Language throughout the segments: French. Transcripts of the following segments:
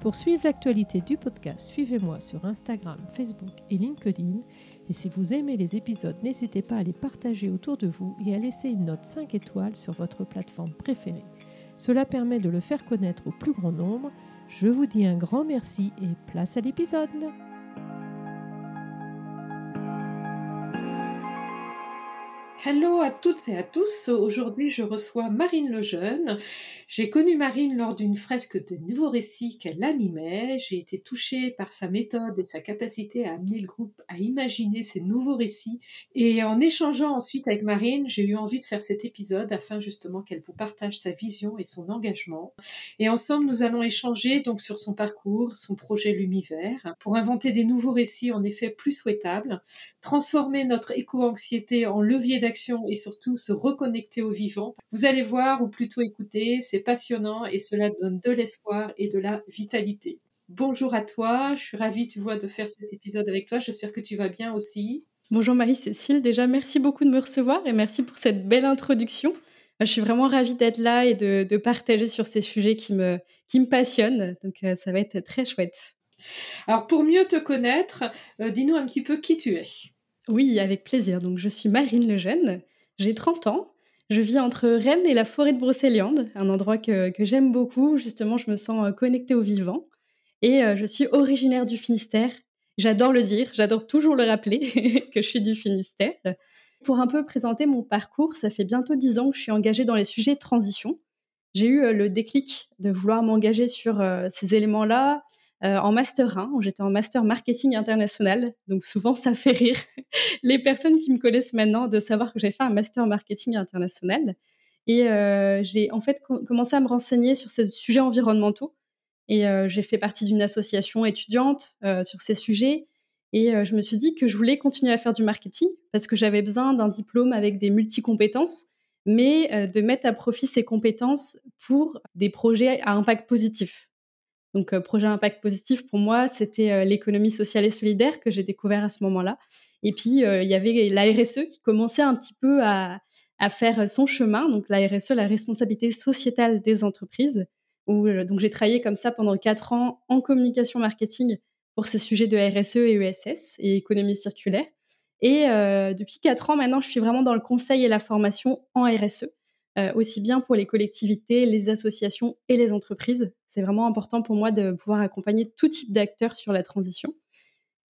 Pour suivre l'actualité du podcast, suivez-moi sur Instagram, Facebook et LinkedIn. Et si vous aimez les épisodes, n'hésitez pas à les partager autour de vous et à laisser une note 5 étoiles sur votre plateforme préférée. Cela permet de le faire connaître au plus grand nombre. Je vous dis un grand merci et place à l'épisode. Hello à toutes et à tous. Aujourd'hui, je reçois Marine Lejeune. J'ai connu Marine lors d'une fresque de nouveaux récits qu'elle animait. J'ai été touchée par sa méthode et sa capacité à amener le groupe à imaginer ces nouveaux récits. Et en échangeant ensuite avec Marine, j'ai eu envie de faire cet épisode afin justement qu'elle vous partage sa vision et son engagement. Et ensemble, nous allons échanger donc sur son parcours, son projet L'Univers, pour inventer des nouveaux récits en effet plus souhaitables, transformer notre éco-anxiété en levier et surtout se reconnecter au vivant. Vous allez voir, ou plutôt écouter, c'est passionnant et cela donne de l'espoir et de la vitalité. Bonjour à toi, je suis ravie, tu vois, de faire cet épisode avec toi. J'espère que tu vas bien aussi. Bonjour Marie-Cécile, déjà merci beaucoup de me recevoir et merci pour cette belle introduction. Je suis vraiment ravie d'être là et de, partager sur ces sujets qui me, qui me passionnent, donc euh, ça va être très chouette. Alors pour mieux te connaître, euh, dis-nous un petit peu qui tu es. Oui, avec plaisir. Donc je suis Marine Lejeune, j'ai 30 ans, je vis entre Rennes et la forêt de Brocéliande, un endroit que, j'aime beaucoup, justement je me sens euh, connectée au vivant. Et euh, je suis originaire du Finistère. J'adore le dire, j'adore toujours le rappeler que je suis du Finistère. Pour un peu présenter mon parcours, ça fait bientôt dix ans que je suis engagée dans les sujets de transition. J'ai eu le déclic de vouloir m'engager sur ces éléments-là, euh, en master 1, j'étais en master marketing international. Donc souvent, ça fait rire les personnes qui me connaissent maintenant de savoir que j'ai fait un master marketing international. Et euh, j'ai en fait commencé à me renseigner sur ces sujets environnementaux. Et euh, j'ai fait partie d'une association étudiante sur ces sujets. Et je me suis dit que je voulais continuer à faire du marketing parce que j'avais besoin d'un diplôme avec des multicompétences, mais de mettre à profit ces compétences pour des projets à impact positif. Donc, euh, projet impact positif, pour moi, c'était euh, l'économie sociale et solidaire que j'ai découvert à ce moment-là. Et puis, euh, il y avait la RSE qui commençait un petit peu à, faire son chemin. Donc, la RSE, la responsabilité sociétale des entreprises. Donc, j'ai travaillé comme ça pendant quatre ans en communication marketing pour ces sujets de RSE et ESS et économie circulaire. Et depuis quatre ans maintenant, je suis vraiment dans le conseil et la formation en RSE. Euh, aussi bien pour les collectivités, les associations et les entreprises. C'est vraiment important pour moi de pouvoir accompagner tout type d'acteurs sur la transition.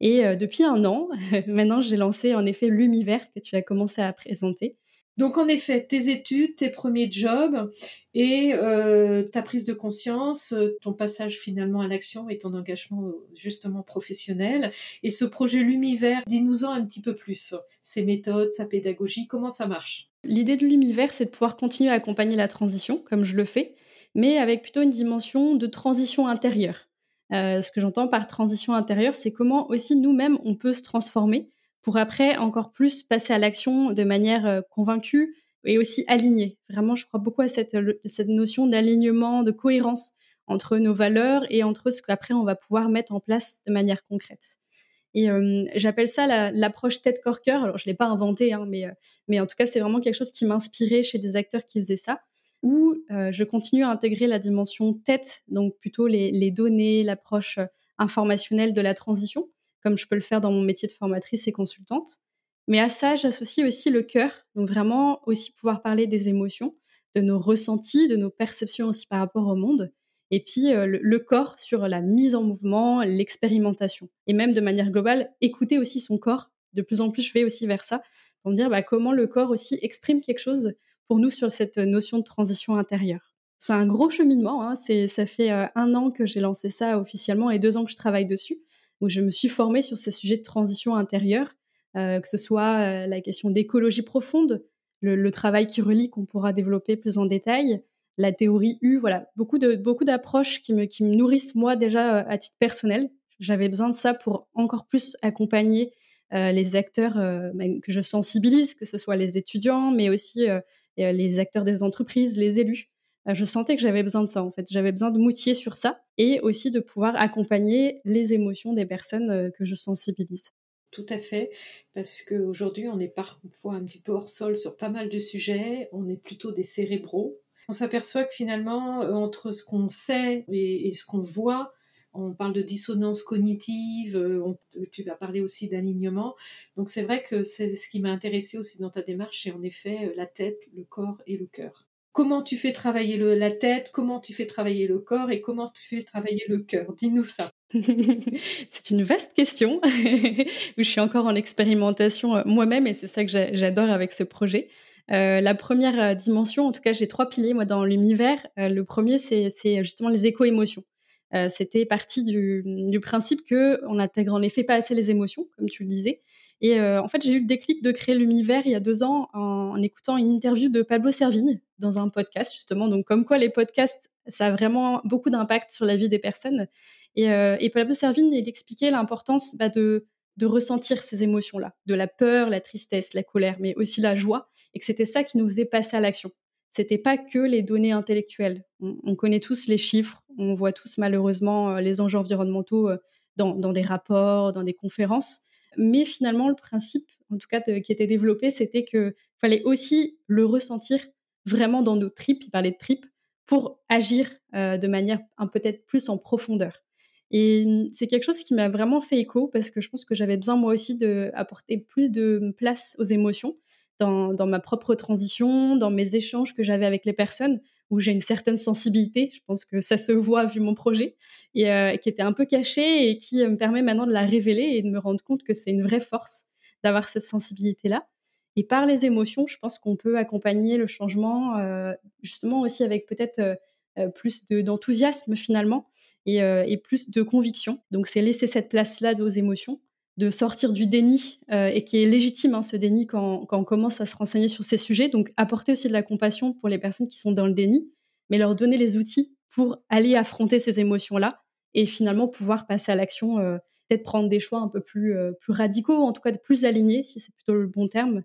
Et euh, depuis un an, maintenant, j'ai lancé en effet l'univers que tu as commencé à présenter. Donc en effet, tes études, tes premiers jobs et euh, ta prise de conscience, ton passage finalement à l'action et ton engagement justement professionnel. Et ce projet L'Univers, dis-nous-en un petit peu plus. Ses méthodes, sa pédagogie, comment ça marche? L'idée de l'univers, c'est de pouvoir continuer à accompagner la transition, comme je le fais, mais avec plutôt une dimension de transition intérieure. Euh, ce que j'entends par transition intérieure, c'est comment aussi nous-mêmes, on peut se transformer pour après encore plus passer à l'action de manière euh, convaincue et aussi alignée. Vraiment, je crois beaucoup à cette, cette notion d'alignement, de cohérence entre nos valeurs et entre ce qu'après on va pouvoir mettre en place de manière concrète. Et euh, j'appelle ça l'approche tête corps cœur. Alors je l'ai pas inventé, hein, mais euh, mais en tout cas c'est vraiment quelque chose qui m'inspirait chez des acteurs qui faisaient ça. Où je continue à intégrer la dimension tête, donc plutôt les données, l'approche informationnelle de la transition, comme je peux le faire dans mon métier de formatrice et consultante. Mais à ça, j'associe aussi le cœur, donc vraiment aussi pouvoir parler des émotions, de nos ressentis, de nos perceptions aussi par rapport au monde, et puis euh, le, corps sur la mise en mouvement, l'expérimentation. Et même de manière globale, écouter aussi son corps. De plus en plus, je vais aussi vers ça, pour me dire bah, comment le corps aussi exprime quelque chose pour nous sur cette notion de transition intérieure. C'est un gros cheminement, hein. ça fait euh, un an que j'ai lancé ça officiellement et deux ans que je travaille dessus, où je me suis formée sur ces sujets de transition intérieure, euh, que ce soit la question d'écologie profonde, le, travail qui relie qu'on pourra développer plus en détail, la théorie U, voilà, beaucoup de beaucoup d'approches qui me qui me nourrissent moi déjà euh, à titre personnel. J'avais besoin de ça pour encore plus accompagner les acteurs que je sensibilise, que ce soit les étudiants, mais aussi les acteurs des entreprises, les élus. Je sentais que j'avais besoin de ça, en fait. J'avais besoin de m'outiller sur ça et aussi de pouvoir accompagner les émotions des personnes que je sensibilise. Tout à fait, parce qu'aujourd'hui, on est parfois un petit peu hors sol sur pas mal de sujets, on est plutôt des cérébraux. On s'aperçoit que finalement, euh, entre ce qu'on sait et, ce qu'on voit, on parle de dissonance cognitive, euh, tu vas parler aussi d'alignement. Donc c'est vrai que c'est ce qui m'a intéressé aussi dans ta démarche, c'est en effet euh, la tête, le corps et le cœur. Comment tu fais travailler la tête, comment tu fais travailler le corps et comment tu fais travailler le cœur Dis-nous ça. c'est une vaste question où je suis encore en expérimentation euh, moi-même et c'est ça que j'adore avec ce projet. Euh, la première euh, dimension, en tout cas, j'ai trois piliers dans l'univers. le premier, c'est justement les éco-émotions. C'était parti du, principe que on intègre en effet pas assez les émotions, comme tu le disais. Et en fait, j'ai eu le déclic de créer l'univers il y a deux ans en, écoutant une interview de Pablo Servigne dans un podcast justement. Donc, comme quoi les podcasts, ça a vraiment beaucoup d'impact sur la vie des personnes. Et, euh, et Pablo Servigne, il expliquait l'importance bah, de, de ressentir ces émotions-là, de la peur, la tristesse, la colère, mais aussi la joie, et que c'était ça qui nous faisait passer à l'action. C'était pas que les données intellectuelles. On, connaît tous les chiffres, on voit tous malheureusement euh, les enjeux environnementaux euh, dans, dans, des rapports, dans des conférences, mais finalement le principe, en tout cas qui était développé, c'était que fallait aussi le ressentir vraiment dans nos tripes. Il parlait de tripes pour agir de manière peut-être plus en profondeur. Et c'est quelque chose qui m'a vraiment fait écho parce que je pense que j'avais besoin moi aussi d'apporter plus de place aux émotions dans, dans, ma propre transition, dans mes échanges que j'avais avec les personnes où j'ai une certaine sensibilité. Je pense que ça se voit vu mon projet et euh, qui était un peu caché et qui euh, me permet maintenant de la révéler et de me rendre compte que c'est une vraie force d'avoir cette sensibilité-là. Et par les émotions, je pense qu'on peut accompagner le changement euh, justement aussi avec peut-être plus d'enthousiasme finalement et, plus de conviction. Donc c'est laisser cette place-là aux émotions, de sortir du déni, euh, et qui est légitime hein, ce déni quand, on commence à se renseigner sur ces sujets. Donc apporter aussi de la compassion pour les personnes qui sont dans le déni, mais leur donner les outils pour aller affronter ces émotions-là et finalement pouvoir passer à l'action, euh, peut-être prendre des choix un peu plus, plus radicaux, en tout cas plus alignés, si c'est plutôt le bon terme,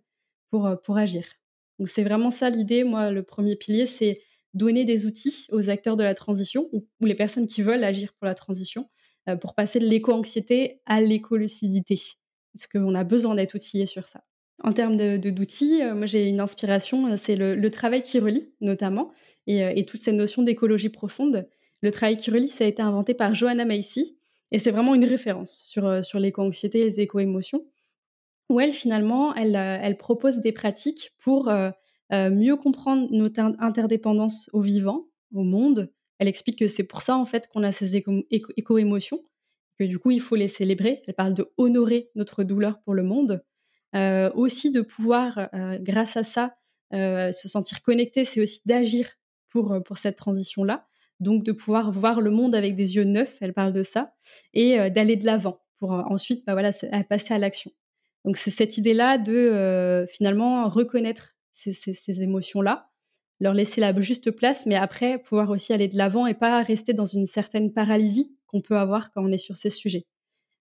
pour, pour agir. Donc c'est vraiment ça l'idée. Moi, le premier pilier, c'est donner des outils aux acteurs de la transition ou, les personnes qui veulent agir pour la transition euh, pour passer de l'éco-anxiété à l'éco-lucidité. Parce qu'on a besoin d'être outillé sur ça. En termes d'outils, de, euh, moi j'ai une inspiration, euh, c'est le, travail qui relie notamment, et, toute cette notion d'écologie profonde. Le travail qui relie, ça a été inventé par Johanna Macy, et c'est vraiment une référence sur, l'éco-anxiété et les éco-émotions, où elle finalement, elle, propose des pratiques pour euh, mieux comprendre notre interdépendance au vivant, au monde. Elle explique que c'est pour ça en fait qu'on a ces éco-émotions, que du coup il faut les célébrer. Elle parle de honorer notre douleur pour le monde, euh, aussi de pouvoir, euh, grâce à ça, se sentir connecté, c'est aussi d'agir pour, pour cette transition-là. Donc de pouvoir voir le monde avec des yeux neufs, elle parle de ça, et d'aller de l'avant pour ensuite bah, voilà, passer à l'action. Donc c'est cette idée-là de finalement reconnaître ces, émotions-là, leur laisser la juste place, mais après pouvoir aussi aller de l'avant et pas rester dans une certaine paralysie qu'on peut avoir quand on est sur ces sujets.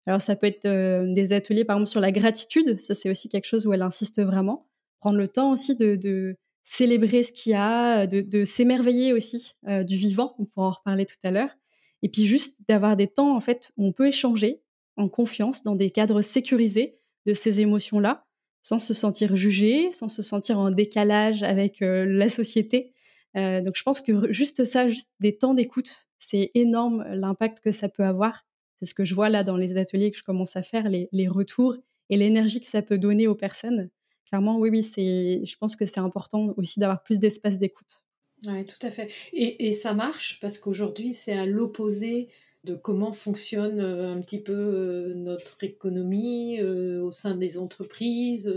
Alors ça peut être euh, des ateliers par exemple sur la gratitude, ça c'est aussi quelque chose où elle insiste vraiment, prendre le temps aussi de, célébrer ce qu'il y a, de, s'émerveiller aussi euh, du vivant, on pourra en reparler tout à l'heure, et puis juste d'avoir des temps en fait où on peut échanger en confiance dans des cadres sécurisés de ces émotions-là sans se sentir jugé, sans se sentir en décalage avec euh, la société. Euh, donc je pense que juste ça, des temps d'écoute, c'est énorme euh, l'impact que ça peut avoir. C'est ce que je vois là dans les ateliers que je commence à faire, les, retours et l'énergie que ça peut donner aux personnes. Clairement, oui, oui, je pense que c'est important aussi d'avoir plus d'espace d'écoute. Oui, tout à fait. Et, et ça marche? Parce qu'aujourd'hui, c'est à l'opposé de comment fonctionne euh, un petit peu euh, notre économie euh, au sein des entreprises.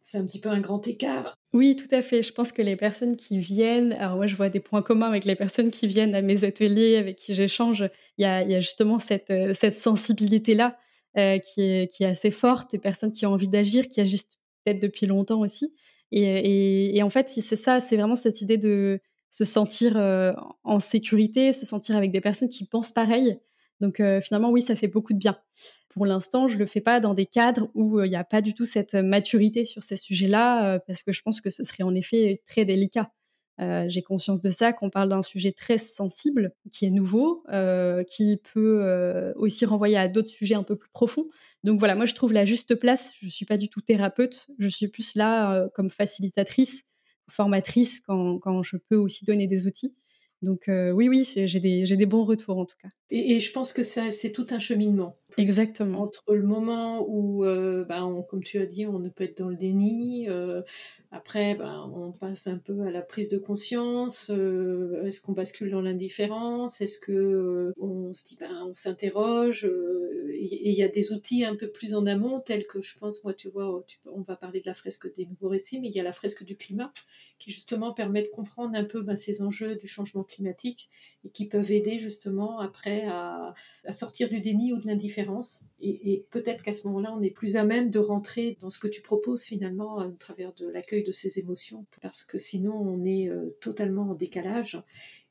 C'est un petit peu un grand écart. Oui, tout à fait. Je pense que les personnes qui viennent, alors moi je vois des points communs avec les personnes qui viennent à mes ateliers, avec qui j'échange, il y a, justement cette, cette sensibilité-là qui, est, qui est assez forte, des personnes qui ont envie d'agir, qui agissent peut-être depuis longtemps aussi. Et, et en fait, c'est ça, c'est vraiment cette idée de se sentir en sécurité, se sentir avec des personnes qui pensent pareil, Donc finalement, oui, ça fait beaucoup de bien. Pour l'instant, je le fais pas dans des cadres où il n'y a pas du tout cette maturité sur ces sujets-là, parce que je pense que ce serait en effet très délicat. Euh, j'ai conscience de ça, qu'on parle d'un sujet très sensible, qui est nouveau, euh, qui peut euh, aussi renvoyer à d'autres sujets un peu plus profonds. Donc voilà, moi je trouve la juste place. Je ne suis pas du tout thérapeute, je suis plus là comme facilitatrice, formatrice quand, quand, je peux aussi donner des outils. Donc oui, oui, j'ai des, des, bons retours en tout cas. Et, je pense que c'est tout un cheminement. Exactement. Entre le moment où, ben, comme tu as dit, on ne peut être dans le déni, après, ben, on passe un peu à la prise de conscience. Euh, est-ce qu'on bascule dans l'indifférence Est-ce que euh, on se dit, ben, on s'interroge euh, Et il y a des outils un peu plus en amont, tels que je pense, moi, tu vois, on va parler de la fresque des nouveaux récits, mais il y a la fresque du climat, qui justement permet de comprendre un peu ces enjeux du changement climatique et qui peuvent aider justement après à sortir du déni ou de l'indifférence. Et, peut-être qu'à ce moment-là, on est plus à même de rentrer dans ce que tu proposes finalement à travers de l'accueil de ses émotions, parce que sinon on est euh, totalement en décalage.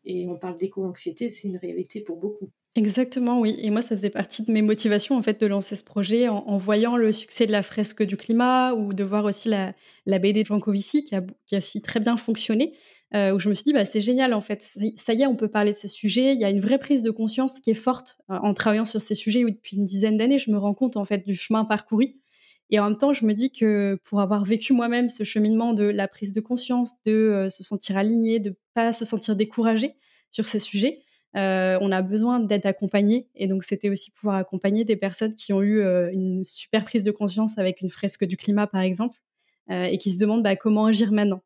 Et on parle d'éco-anxiété, c'est une réalité pour beaucoup. Exactement, oui. Et moi, ça faisait partie de mes motivations en fait de lancer ce projet en, voyant le succès de la fresque du climat ou de voir aussi la, BD de Jean Covici qui qui a si très bien fonctionné. Euh, où je me suis dit, bah, c'est génial en fait. Ça y est, on peut parler de ces sujets. Il y a une vraie prise de conscience qui est forte euh, en travaillant sur ces sujets où depuis une dizaine d'années, je me rends compte en fait du chemin parcouru et en même temps, je me dis que pour avoir vécu moi-même ce cheminement de la prise de conscience, de euh, se sentir aligné, de pas se sentir découragé sur ces sujets, euh, on a besoin d'être accompagné. Et donc, c'était aussi pouvoir accompagner des personnes qui ont eu euh, une super prise de conscience avec une fresque du climat, par exemple, et qui se demandent bah, comment agir maintenant.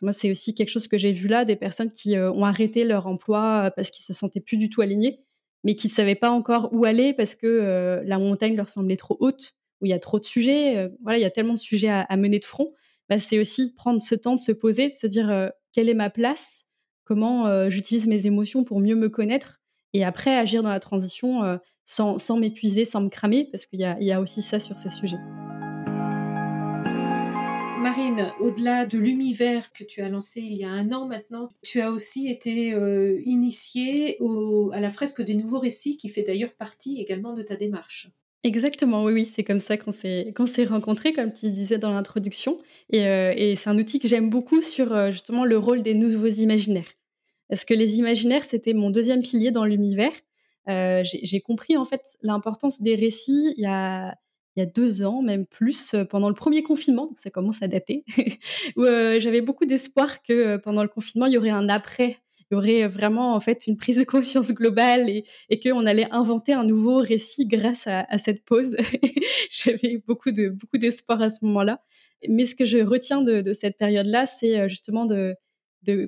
Moi, c'est aussi quelque chose que j'ai vu là, des personnes qui ont arrêté leur emploi parce qu'ils se sentaient plus du tout alignés, mais qui ne savaient pas encore où aller parce que la montagne leur semblait trop haute où il y a trop de sujets, euh, voilà, il y a tellement de sujets à, mener de front, bah, c'est aussi prendre ce temps de se poser, de se dire euh, quelle est ma place, comment euh, j'utilise mes émotions pour mieux me connaître, et après agir dans la transition sans, m'épuiser, sans me cramer, parce qu'il y a aussi ça sur ces sujets. Marine, au-delà de l'univers que tu as lancé il y a un an maintenant, tu as aussi été initiée à la fresque des nouveaux récits qui fait d'ailleurs partie également de ta démarche. Exactement, oui, oui, c'est comme ça qu'on s'est qu'on rencontrés, comme tu disais dans l'introduction. Et, euh, et c'est un outil que j'aime beaucoup sur euh, justement le rôle des nouveaux imaginaires. Parce que les imaginaires, c'était mon deuxième pilier dans l'univers. Euh, j'ai compris en fait l'importance des récits il y a il y a deux ans, même plus, pendant le premier confinement, ça commence à dater, où j'avais beaucoup d'espoir que pendant le confinement, il y aurait un après y aurait vraiment en fait une prise de conscience globale et, qu'on allait inventer un nouveau récit grâce à, cette pause. J'avais beaucoup de beaucoup d'espoir à ce moment-là. Mais ce que je retiens de, cette période-là, c'est euh, justement de,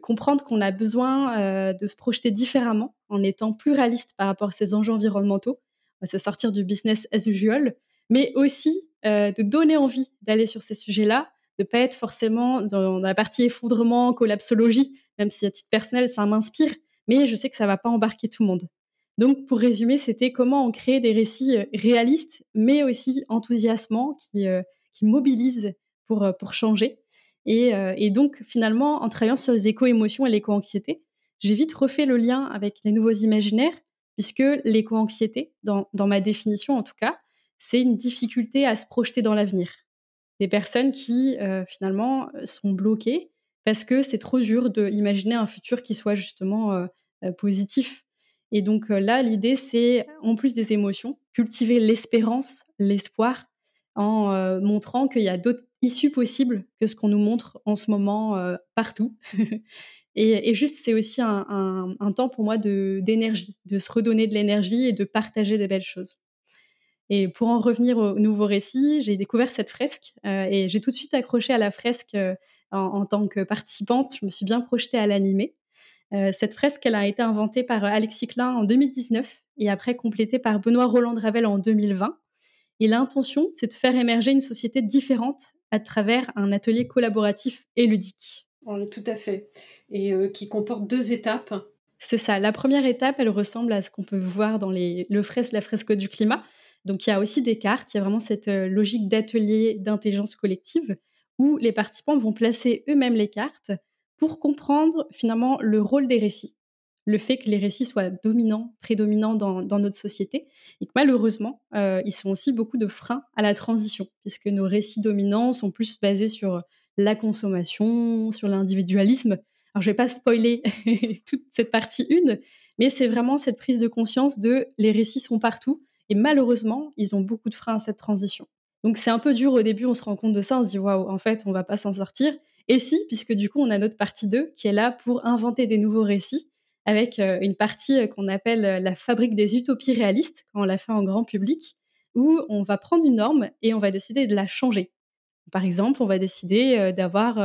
comprendre qu'on a besoin euh, de se projeter différemment en étant plus réaliste par rapport à ces enjeux environnementaux, se sortir du business as usual, mais aussi euh, de donner envie d'aller sur ces sujets-là, de pas être forcément dans, la partie effondrement, collapsologie, même si à titre personnel ça m'inspire, mais je sais que ça va pas embarquer tout le monde. Donc pour résumer, c'était comment on crée des récits euh, réalistes, mais aussi enthousiasmants, qui, euh, mobilisent pour, changer. Et, donc finalement, en travaillant sur les éco-émotions et l'éco-anxiété, j'ai vite refait le lien avec les nouveaux imaginaires, puisque l'éco-anxiété, dans ma définition en tout cas, c'est une difficulté à se projeter dans l'avenir des personnes qui euh, finalement sont bloquées parce que c'est trop dur d'imaginer un futur qui soit justement euh, euh, positif. Et donc là, l'idée, c'est en plus des émotions, cultiver l'espérance, l'espoir, en montrant qu'il y a d'autres issues possibles que ce qu'on nous montre en ce moment partout. et, juste, c'est aussi un, un, temps pour moi d'énergie, de se redonner de l'énergie et de partager des belles choses. Et pour en revenir au nouveau récit, j'ai découvert cette fresque euh, et j'ai tout de suite accroché à la fresque euh, en, tant que participante. Je me suis bien projetée à l'animer. Euh, cette fresque, elle a été inventée par Alexis Klein en 2019 et après complétée par Benoît Roland Ravel en 2020. Et l'intention, c'est de faire émerger une société différente à travers un atelier collaboratif et ludique. tout à fait. Et qui comporte deux étapes. C'est ça. La première étape, elle ressemble à ce qu'on peut voir dans les, le fresque, la fresque du climat. Donc il y a aussi des cartes, il y a vraiment cette euh, logique d'atelier d'intelligence collective où les participants vont placer eux-mêmes les cartes pour comprendre finalement le rôle des récits, le fait que les récits soient dominants, prédominants dans, notre société, et que malheureusement, euh, ils sont aussi beaucoup de freins à la transition, puisque nos récits dominants sont plus basés sur la consommation, sur l'individualisme. Alors, je vais pas spoiler toute cette partie une, mais c'est vraiment cette prise de conscience de les récits sont partout, et malheureusement, ils ont beaucoup de freins à cette transition. Donc, c'est un peu dur au début, on se rend compte de ça, on se dit waouh, en fait, on va pas s'en sortir. Et si, puisque du coup, on a notre partie 2 qui est là pour inventer des nouveaux récits avec euh, une partie euh, qu'on appelle euh, la fabrique des utopies réalistes, quand on l'a fait en grand public, où on va prendre une norme et on va décider de la changer. Par exemple, on va décider d'avoir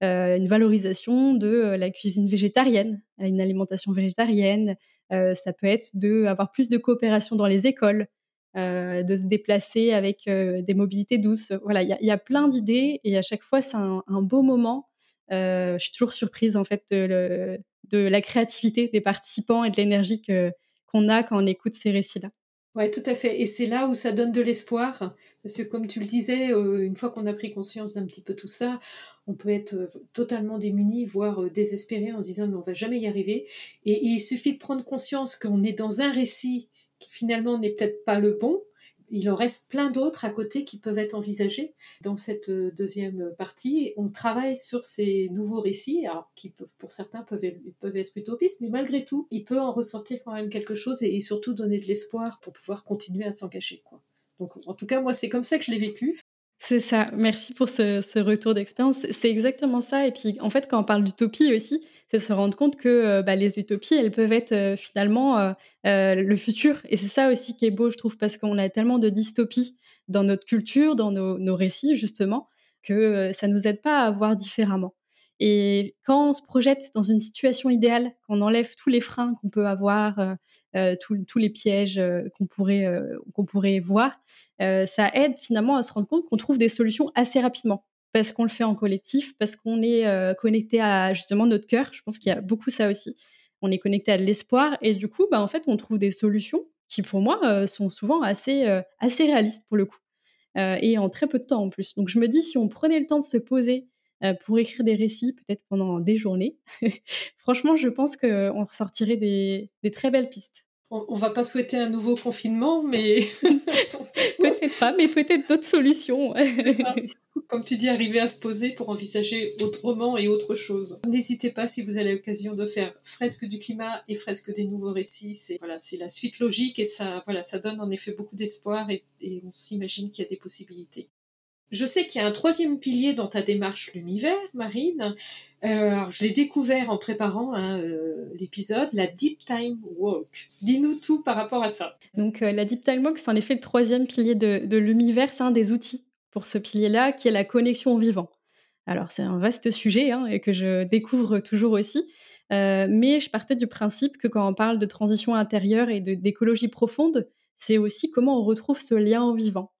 une valorisation de la cuisine végétarienne, une alimentation végétarienne. Ça peut être d'avoir plus de coopération dans les écoles, de se déplacer avec des mobilités douces. Voilà, il y, a plein d'idées et à chaque fois, c'est un, beau moment. je suis toujours surprise en fait de, la créativité des participants et de l'énergie qu'on a quand on écoute ces récits-là. Oui, tout à fait. Et c'est là où ça donne de l'espoir. Parce que comme tu le disais, euh, une fois qu'on a pris conscience d'un petit peu tout ça, on peut être euh, totalement démuni, voire euh, désespéré en disant mais on va jamais y arriver. Et, il suffit de prendre conscience qu'on est dans un récit qui finalement n'est peut-être pas le bon, il en reste plein d'autres à côté qui peuvent être envisagés. Dans cette euh, deuxième partie, on travaille sur ces nouveaux récits, alors qui pour certains peuvent, peuvent être utopistes, mais malgré tout, il peut en ressortir quand même quelque chose et, surtout donner de l'espoir pour pouvoir continuer à s'engager. Donc en tout cas, moi, c'est comme ça que je l'ai vécu. C'est ça. Merci pour ce, retour d'expérience. C'est exactement ça. Et puis, en fait, quand on parle d'utopie aussi, c'est se rendre compte que euh, bah, les utopies, elles peuvent être euh, finalement euh, le futur. Et c'est ça aussi qui est beau, je trouve, parce qu'on a tellement de dystopies dans notre culture, dans nos, récits, justement, que ça nous aide pas à voir différemment. Et quand on se projette dans une situation idéale, qu'on enlève tous les freins qu'on peut avoir, tous, les pièges qu'on pourrait, qu'on pourrait voir, ça aide finalement à se rendre compte qu'on trouve des solutions assez rapidement parce qu'on le fait en collectif, parce qu'on est euh, connecté à justement notre cœur. Je pense qu'il y a beaucoup ça aussi. On est connecté à de l'espoir et du coup, bah, en fait, on trouve des solutions qui, pour moi, euh, sont souvent assez, euh, assez réalistes pour le coup. et en très peu de temps en plus. Donc je me dis, si on prenait le temps de se poser pour écrire des récits, peut-être pendant des journées, franchement, je pense qu'on ressortirait des, des très belles pistes. On, on va pas souhaiter un nouveau confinement, mais peut-être pas, mais peut-être d'autres solutions comme tu dis, arriver à se poser pour envisager autrement et autre chose. N'hésitez pas si vous avez l'occasion de faire fresque du climat et fresque des nouveaux récits. C'est voilà, c'est la suite logique et ça, voilà, ça donne en effet beaucoup d'espoir et, on s'imagine qu'il y a des possibilités. Je sais qu'il y a un troisième pilier dans ta démarche l'univers, Marine. Euh, alors, je l'ai découvert en préparant hein, euh, l'épisode, la Deep Time Walk. Dis-nous tout par rapport à ça. Donc, euh, la Deep Time Walk, c'est en effet le troisième pilier de, l'univers. C'est un des outils pour ce pilier-là, qui est la connexion au vivant. Alors c'est un vaste sujet hein, et que je découvre toujours aussi, mais je partais du principe que quand on parle de transition intérieure et d'écologie profonde, c'est aussi comment on retrouve ce lien au vivant.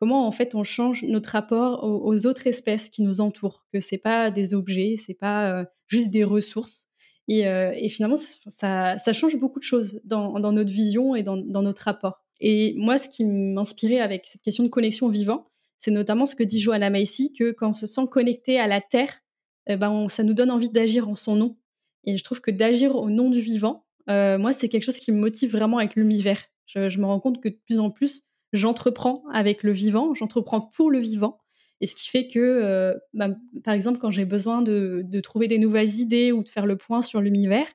Comment en fait on change notre rapport aux, autres espèces qui nous entourent, que c'est pas des objets, c'est pas euh, juste des ressources. Et, euh, finalement, ça, change beaucoup de choses dans, notre vision et dans, notre rapport. Et moi, ce qui m'inspirait avec cette question de connexion au vivant, c'est notamment ce que dit Joanna Macy, que quand on se sent connecté à la Terre, eh ben ça nous donne envie d'agir en son nom. Et je trouve que d'agir au nom du vivant, euh, moi, c'est quelque chose qui me motive vraiment avec l'univers. Je, me rends compte que de plus en plus, j'entreprends avec le vivant, j'entreprends pour le vivant. Et ce qui fait que, euh, bah, par exemple, quand j'ai besoin de, trouver des nouvelles idées ou de faire le point sur l'univers,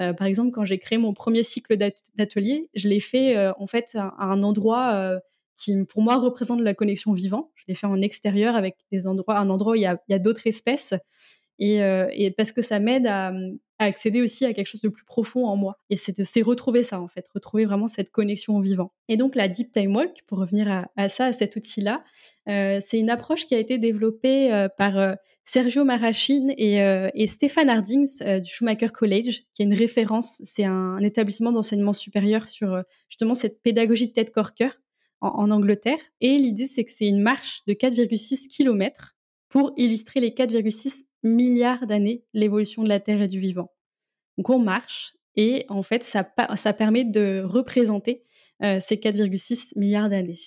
euh, par exemple, quand j'ai créé mon premier cycle d'atelier, je l'ai fait en fait à un endroit qui pour moi représente la connexion vivant. Je l'ai fait en extérieur avec des endroits, un endroit où il y a, d'autres espèces. Euh, et, parce que ça m'aide à, accéder aussi à quelque chose de plus profond en moi. Et c'est retrouver ça, en fait, retrouver vraiment cette connexion au vivant. Et donc, la Deep Time Walk, pour revenir à, ça, à cet outil-là, euh, c'est une approche qui a été développée euh, par Sergio Marachine et, et Stéphane Hardings du Schumacher College, qui est une référence. C'est un, établissement d'enseignement supérieur sur justement cette pédagogie de tête-corps-cœur en, Angleterre. Et l'idée, c'est que c'est une marche de 4,6 km pour illustrer les 4,6 milliards d'années l'évolution de la Terre et du vivant. Donc on marche et en fait, ça, ça permet de représenter euh, ces 4,6 milliards d'années.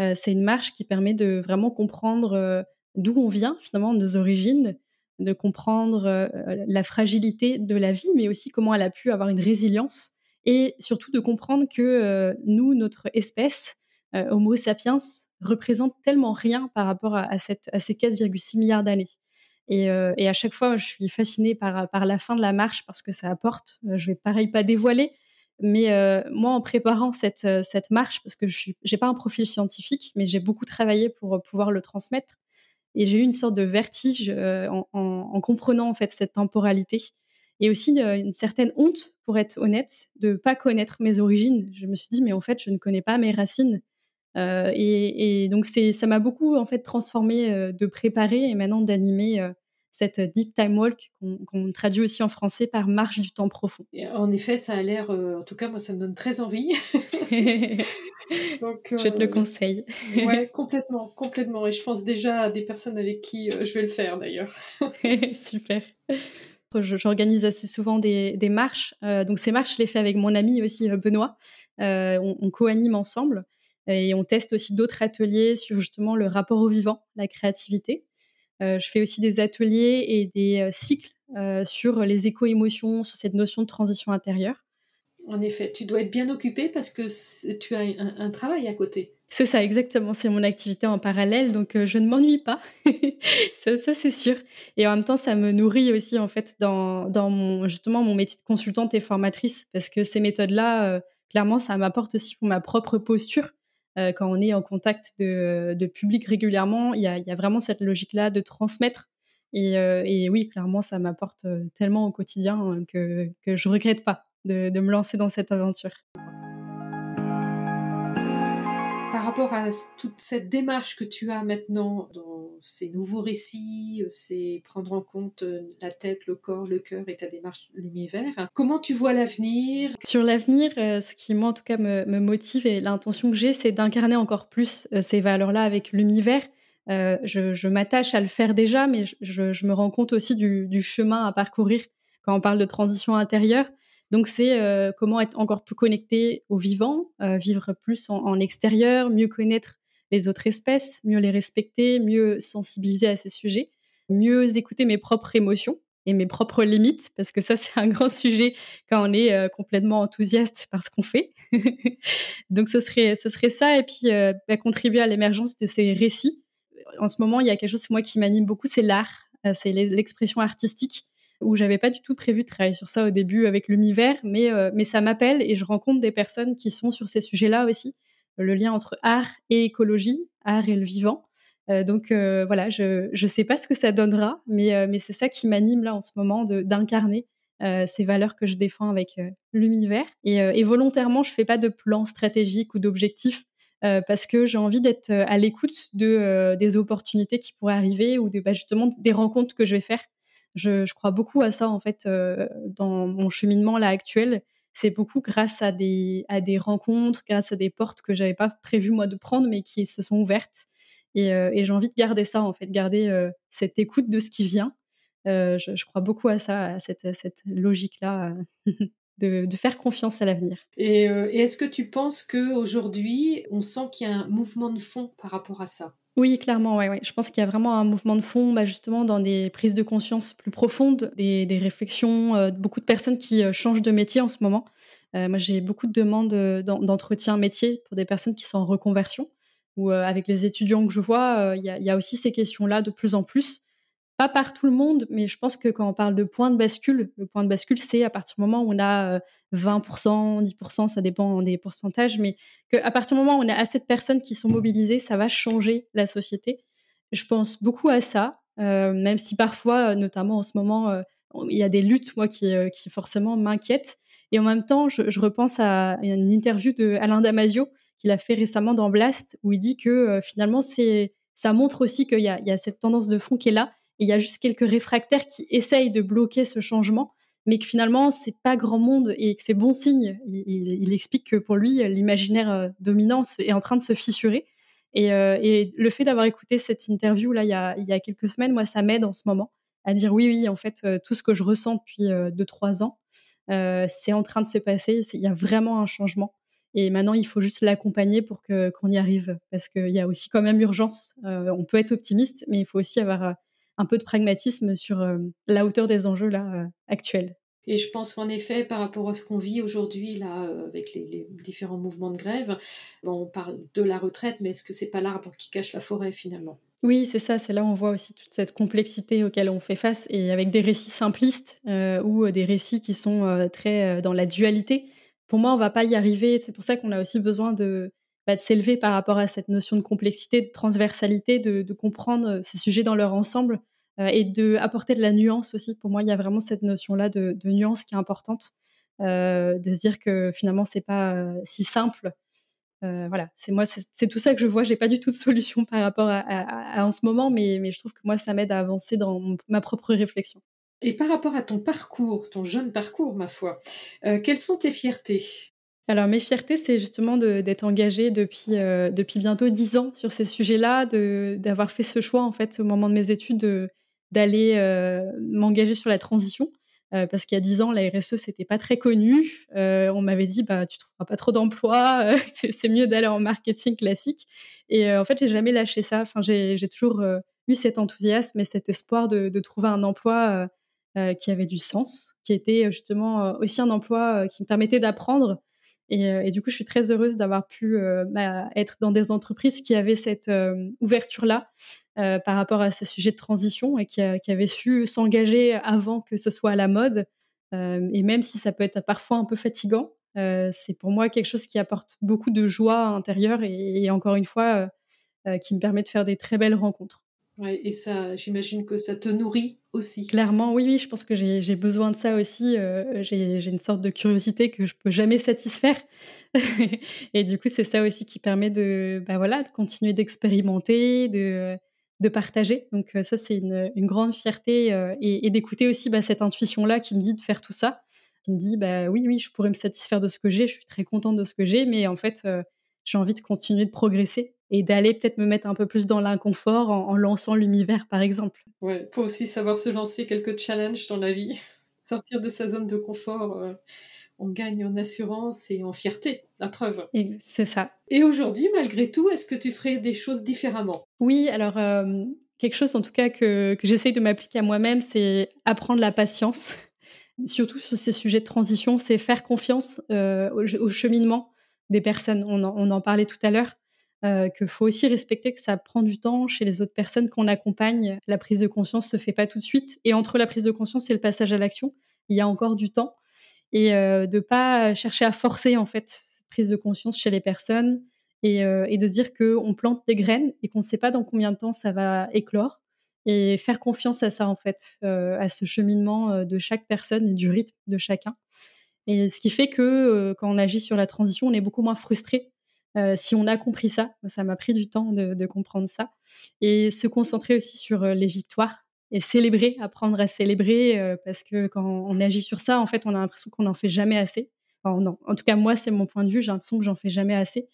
Euh, c'est une marche qui permet de vraiment comprendre euh, d'où on vient, finalement, nos origines, de comprendre la fragilité de la vie, mais aussi comment elle a pu avoir une résilience, et surtout de comprendre que nous, notre espèce, Homo sapiens, représente tellement rien par rapport à, cette, à ces 4,6 milliards d'années. Et, et, à chaque fois, je suis fascinée par, la fin de la marche parce que ça apporte, je vais pareil pas dévoiler, mais moi, en préparant cette, marche, parce que je n'ai pas un profil scientifique, mais j'ai beaucoup travaillé pour pouvoir le transmettre, et j'ai eu une sorte de vertige en, en, comprenant en fait cette temporalité et aussi une certaine honte, pour être honnête, de pas connaître mes origines. Je me suis dit, mais en fait, je ne connais pas mes racines. Euh, et, et, donc, ça m'a beaucoup en fait transformé euh, de préparer et maintenant d'animer euh, cette deep time walk qu'on traduit aussi en français par marche du temps profond. en effet, ça a l'air, en tout cas, moi, ça me donne très envie. donc, je te le conseille. ouais, complètement, complètement. Et je pense déjà à des personnes avec qui je vais le faire d'ailleurs. Super j'organise assez souvent des, marches. Donc ces marches, je les fais avec mon ami aussi Benoît. Euh, on, co-anime ensemble et on teste aussi d'autres ateliers sur justement le rapport au vivant, la créativité. je fais aussi des ateliers et des cycles sur les éco-émotions, sur cette notion de transition intérieure. En effet, tu dois être bien occupé parce que tu as un travail à côté. C'est ça, exactement. C'est mon activité en parallèle, donc euh, je ne m'ennuie pas. ça, c'est sûr. Et en même temps, ça me nourrit aussi en fait dans, dans mon, justement mon métier de consultante et formatrice, parce que ces méthodes-là, euh, clairement, ça m'apporte aussi pour ma propre posture. Euh, quand on est en contact de, de public régulièrement, il y a, vraiment cette logique-là de transmettre. Et, et oui, clairement, ça m'apporte tellement au quotidien hein, que, je regrette pas de me lancer dans cette aventure par rapport à toute cette démarche que tu as maintenant dans ces nouveaux récits, euh, c'est prendre en compte euh, la tête, le corps, le cœur et ta démarche l'univers. Comment tu vois l'avenir? Sur l'avenir, euh, ce qui moi en tout cas me, motive et l'intention que j'ai, c'est d'incarner encore plus ces valeurs-là avec l'univers. je, m'attache à le faire déjà, mais je, me rends compte aussi du, chemin à parcourir quand on parle de transition intérieure. Donc c'est euh, comment être encore plus connecté au vivant, euh, vivre plus en, extérieur, mieux connaître les autres espèces, mieux les respecter, mieux sensibiliser à ces sujets, mieux écouter mes propres émotions et mes propres limites, parce que ça c'est un grand sujet quand on est euh, complètement enthousiaste par ce qu'on fait. Donc ce serait, ce serait ça, et puis bah, contribuer à l'émergence de ces récits. En ce moment, il y a quelque chose moi qui m'anime beaucoup, c'est l'art, c'est l'expression artistique où j'avais pas du tout prévu de travailler sur ça au début avec l'univers, mais, euh, mais ça m'appelle et je rencontre des personnes qui sont sur ces sujets-là aussi. Le lien entre art et écologie, art et le vivant. Euh, donc euh, voilà, je ne sais pas ce que ça donnera, mais, mais c'est ça qui m'anime là en ce moment d'incarner ces valeurs que je défends avec l'univers. Et, volontairement, je fais pas de plan stratégique ou d'objectif parce que j'ai envie d'être à l'écoute de, des opportunités qui pourraient arriver ou bah, justement des rencontres que je vais faire je, crois beaucoup à ça en fait euh, dans mon cheminement là actuel. C'est beaucoup grâce à des, à des rencontres, grâce à des portes que j'avais pas prévu moi de prendre, mais qui se sont ouvertes. Et, euh, j'ai envie de garder ça en fait, garder euh, cette écoute de ce qui vient. Je, crois beaucoup à ça, à cette, cette logique là. De, faire confiance à l'avenir. Et est-ce que tu penses qu'aujourd'hui, on sent qu'il y a un mouvement de fond par rapport à ça? Oui, clairement. Je pense qu'il y a vraiment un mouvement de fond, bah, justement, dans des prises de conscience plus profondes, des, réflexions, euh, beaucoup de personnes qui euh, changent de métier en ce moment. Euh, moi, j'ai beaucoup de demandes d'entretien métier pour des personnes qui sont en reconversion, ou avec les étudiants que je vois, il y, a aussi ces questions-là de plus en plus pas par tout le monde, mais je pense que quand on parle de point de bascule, le point de bascule, c'est à partir du moment où on a 20%, euh, 10%, ça dépend des pourcentages, mais qu'à partir du moment où on a assez de personnes qui sont mobilisées, ça va changer la société. Je pense beaucoup à ça, euh, même si parfois, euh, notamment en ce moment, il y a des luttes, moi, qui, forcément m'inquiètent. Et en même temps, je, repense à une interview de Alain Damasio qu'il a fait récemment dans Blast, où il dit que finalement, c'est ça montre aussi qu'il y, y, a cette tendance de fond qui est là il y a juste quelques réfractaires qui essayent de bloquer ce changement, mais que finalement, c'est pas grand monde et que c'est bon signe. Il, explique que pour lui, l'imaginaire euh, dominant est en train de se fissurer. Euh, et, le fait d'avoir écouté cette interview là il y, a, quelques semaines, moi, ça m'aide en ce moment à dire oui, oui, en fait, euh, tout ce que je ressens depuis deux, trois ans, c'est en train de se passer. Il y a vraiment un changement. Et maintenant, il faut juste l'accompagner pour qu'on y arrive, parce qu'il y a aussi quand même urgence. on peut être optimiste, mais il faut aussi avoir un peu de pragmatisme sur la hauteur des enjeux là actuels. Et je pense qu'en effet, par rapport à ce qu'on vit aujourd'hui, là, avec les, différents mouvements de grève, on parle de la retraite, mais est-ce que c'est pas l'arbre qui cache la forêt finalement? Oui, c'est ça, c'est là où on voit aussi toute cette complexité auquel on fait face, et avec des récits simplistes ou des récits qui sont très dans la dualité. Pour moi, on va pas y arriver, c'est pour ça qu'on a aussi besoin de, bah, de s'élever par rapport à cette notion de complexité, de transversalité, de, comprendre ces sujets dans leur ensemble et de de la nuance aussi. Pour moi, il y a vraiment cette notion-là de, nuance qui est importante, de se dire que finalement, c'est pas si simple. voilà, c'est moi, c'est tout ça que je vois. J'ai pas du tout de solution par rapport à, en ce moment, mais je trouve que moi, ça m'aide à avancer dans ma propre réflexion. Et par rapport à ton parcours, ton jeune parcours, ma foi, quelles sont tes fiertés? Alors mes fiertés, c'est justement d'être engagée depuis, euh, depuis bientôt dix ans sur ces sujets-là, d'avoir fait ce choix en fait au moment de mes études d'aller euh, m'engager sur la transition. Euh, parce qu'il y a dix ans, la RSE, c'était pas très connu. on m'avait dit, bah, tu trouveras pas trop d'emplois, c'est mieux d'aller en marketing classique. Et en fait, j'ai jamais lâché ça. Enfin, j'ai toujours eu cet enthousiasme et cet espoir de, de trouver un emploi qui avait du sens, qui était justement aussi un emploi qui me permettait d'apprendre euh, et, du coup, je suis très heureuse d'avoir pu euh, bah, être dans des entreprises qui avaient cette euh, ouverture-là par rapport à ces sujets de transition et qui, avaient su s'engager avant que ce soit à la mode. et même si ça peut être parfois un peu fatigant, c'est pour moi quelque chose qui apporte beaucoup de joie intérieure et, et encore une fois, qui me permet de faire des très belles rencontres. Ouais, et ça, j'imagine que ça te nourrit aussi. Clairement, oui, oui, je pense que j'ai besoin de ça aussi. Euh, j'ai une sorte de curiosité que je peux jamais satisfaire. et du coup, c'est ça aussi qui permet de, bah voilà, de continuer d'expérimenter, de, partager. Donc euh, ça, c'est une, une, grande fierté euh, et, d'écouter aussi bah, cette intuition-là qui me dit de faire tout ça, qui me dit, bah oui, oui, je pourrais me satisfaire de ce que j'ai, je suis très contente de ce que j'ai, mais en fait, j'ai envie de continuer de progresser et d'aller peut-être me mettre un peu plus dans l'inconfort en, lançant l'univers, par exemple. Ouais, faut aussi savoir se lancer quelques challenges dans la vie, sortir de sa zone de confort. Euh, on gagne en assurance et en fierté, la preuve. C'est ça. Et aujourd'hui, malgré tout, est-ce que tu ferais des choses différemment? Oui, alors euh, quelque chose en tout cas que, que j'essaye de m'appliquer à moi-même, c'est apprendre la patience. Surtout sur ces sujets de transition, c'est faire confiance euh, au, cheminement des personnes. On en, on en parlait tout à l'heure. Euh, qu'il faut aussi respecter que ça prend du temps chez les autres personnes qu'on accompagne. La prise de conscience se fait pas tout de suite. Et entre la prise de conscience et le passage à l'action, il y a encore du temps. Et euh, de pas chercher à forcer en fait cette prise de conscience chez les personnes et, euh, de se dire qu'on plante des graines et qu'on ne sait pas dans combien de temps ça va éclore. Et faire confiance à ça en fait, euh, à ce cheminement de chaque personne et du rythme de chacun. Et ce qui fait que quand on agit sur la transition, on est beaucoup moins frustré euh, si on a compris ça, ça m'a pris du temps de, comprendre ça, et se concentrer aussi sur euh, les victoires et célébrer, apprendre à célébrer, euh, parce que quand on agit sur ça, en fait, on a l'impression qu'on n'en fait jamais assez. non. En tout cas, moi, c'est mon point de vue, j'ai l'impression que j'en fais jamais assez.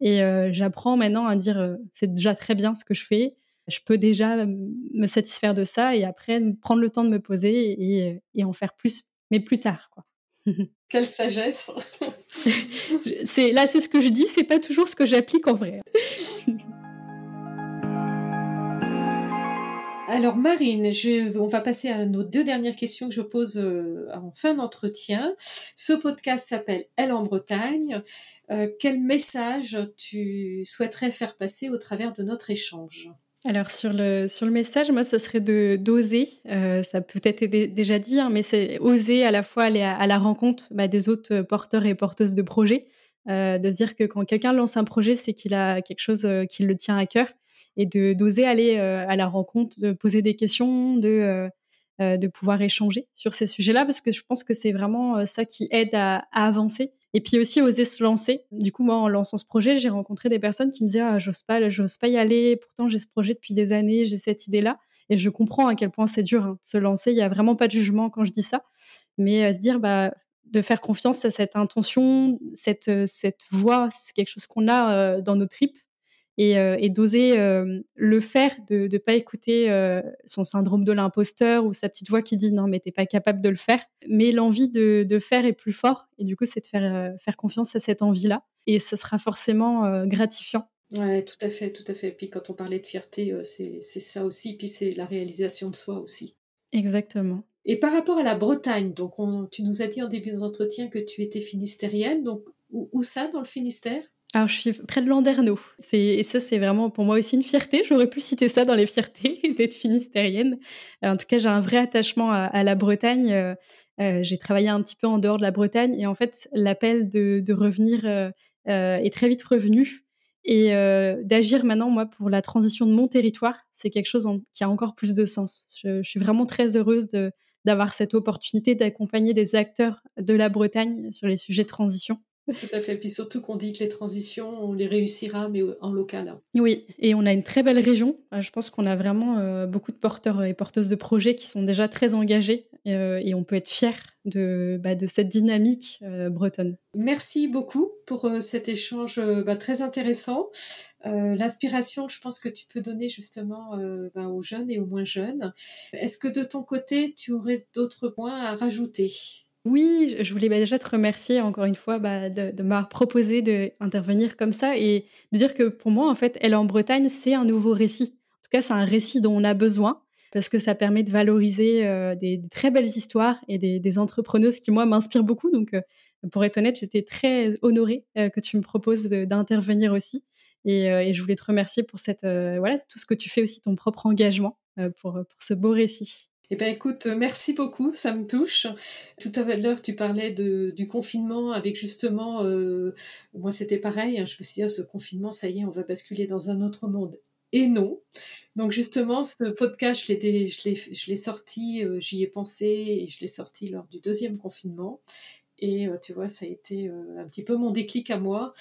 Et j'apprends maintenant à dire, c'est déjà très bien ce que je fais, je peux déjà me satisfaire de ça, et après, prendre le temps de me poser et, et en faire plus, mais plus tard. Quoi. Quelle sagesse là, c'est ce que je dis, c'est pas toujours ce que j'applique en vrai. Alors Marine, on va passer à nos deux dernières questions que je pose euh, en fin d'entretien. Ce podcast s'appelle Elle en Bretagne. Euh, quel message tu souhaiterais faire passer au travers de notre échange? Alors sur le, sur le message, moi, ça serait de d'oser. Euh, ça peut être déjà hein, mais c'est oser à la fois aller à, la rencontre bah, des autres porteurs et porteuses de projets. Euh, de dire que quand quelqu'un lance un projet, c'est qu'il a quelque chose euh, qui le tient à cœur. Et de d'oser aller à la rencontre, de poser des questions, de, de pouvoir échanger sur ces sujets-là, parce que je pense que c'est vraiment ça qui aide à avancer. Et puis aussi oser se lancer. Du coup, moi, en lançant ce projet, j'ai rencontré des personnes qui me disaient ah, j'ose pas, j'ose pas y aller. Pourtant, j'ai ce projet depuis des années, j'ai cette idée-là. Et je comprends à quel point c'est dur hein, de se lancer. Il y a vraiment pas de jugement quand je dis ça, mais à se dire bah de faire confiance à cette intention, cette cette voix, c'est quelque chose qu'on a euh, dans nos tripes euh, et, d'oser euh, le faire, de ne pas écouter euh, son syndrome de l'imposteur ou sa petite voix qui dit non mais t'es pas capable de le faire. Mais l'envie de, de, faire est plus fort et du coup c'est de faire, faire confiance à cette envie-là et ce sera forcément gratifiant. Ouais, tout à fait, tout à fait. Puis quand on parlait de fierté, c'est ça aussi. Puis c'est la réalisation de soi aussi. Exactement. Et par rapport à la Bretagne, donc tu nous as dit en début d'entretien que tu étais finistérienne. Donc où ça dans le Finistère? Alors, je suis près de Landerneau. Et ça, c'est vraiment pour moi aussi une fierté. J'aurais pu citer ça dans les fiertés d'être finistérienne. Euh, en tout cas, j'ai un vrai attachement à, la Bretagne. Euh, euh, j'ai travaillé un petit peu en dehors de la Bretagne. Et en fait, l'appel de, revenir est très vite revenu. Et d'agir maintenant, moi, pour la transition de mon territoire, c'est quelque chose qui a encore plus de sens. Je, je suis vraiment très heureuse d'avoir cette opportunité d'accompagner des acteurs de la Bretagne sur les sujets de transition. Tout à fait. Puis surtout qu'on dit que les transitions, on les réussira, mais en local. Hein. Oui, et on a une très belle région. Euh, je pense qu'on a vraiment euh, beaucoup de porteurs et porteuses de projets qui sont déjà très engagés euh, et on peut être fier de, bah, de cette dynamique bretonne. Merci beaucoup pour cet échange bah, très intéressant. L'inspiration, je pense que tu peux donner justement bah, aux jeunes et aux moins jeunes. Est-ce que de ton côté, tu aurais d'autres points à rajouter? Oui, je voulais bah, déjà te remercier encore une fois bah, de, m'avoir proposé d'intervenir comme ça et de dire que pour moi, en fait, Elle en Bretagne, c'est un nouveau récit. En tout cas, c'est un récit dont on a besoin parce que ça permet de valoriser euh, des, très belles histoires et des, entrepreneuses qui, moi, m'inspirent beaucoup. Donc, euh, pour être honnête, j'étais très honorée euh, que tu me proposes d'intervenir aussi. Et, je voulais te remercier pour cette, tout ce que tu fais aussi, ton propre engagement pour ce beau récit. Eh bien, écoute, merci beaucoup, ça me touche. Tout à l'heure, tu parlais du confinement avec justement, euh, moi c'était pareil, hein, je me suis dit, ah, ce confinement, ça y est, on va basculer dans un autre monde. Et non. Donc justement, ce podcast, je l'ai sorti, euh, j'y ai pensé et je l'ai sorti lors du deuxième confinement. Et euh, tu vois, ça a été un petit peu mon déclic à moi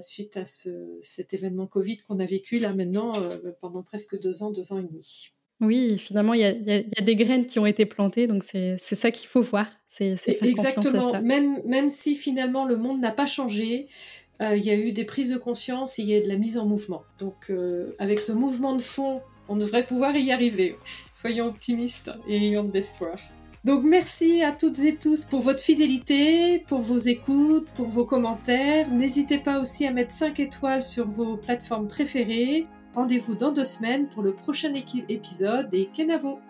suite à ce, cet événement Covid qu'on a vécu là maintenant pendant presque deux ans, deux ans et demi. Oui, finalement, il y a, des graines qui ont été plantées, donc c'est ça qu'il faut voir. C'est Exactement. Même, même si finalement le monde n'a pas changé, euh, il y a eu des prises de conscience et il y a de la mise en mouvement. Donc, euh, avec ce mouvement de fond, on devrait pouvoir y arriver. Soyons optimistes et ayons de l'espoir. Donc merci à toutes et tous pour votre fidélité, pour vos écoutes, pour vos commentaires. N'hésitez pas aussi à mettre 5 étoiles sur vos plateformes préférées. Rendez-vous dans deux semaines pour le prochain épisode des Kenavo.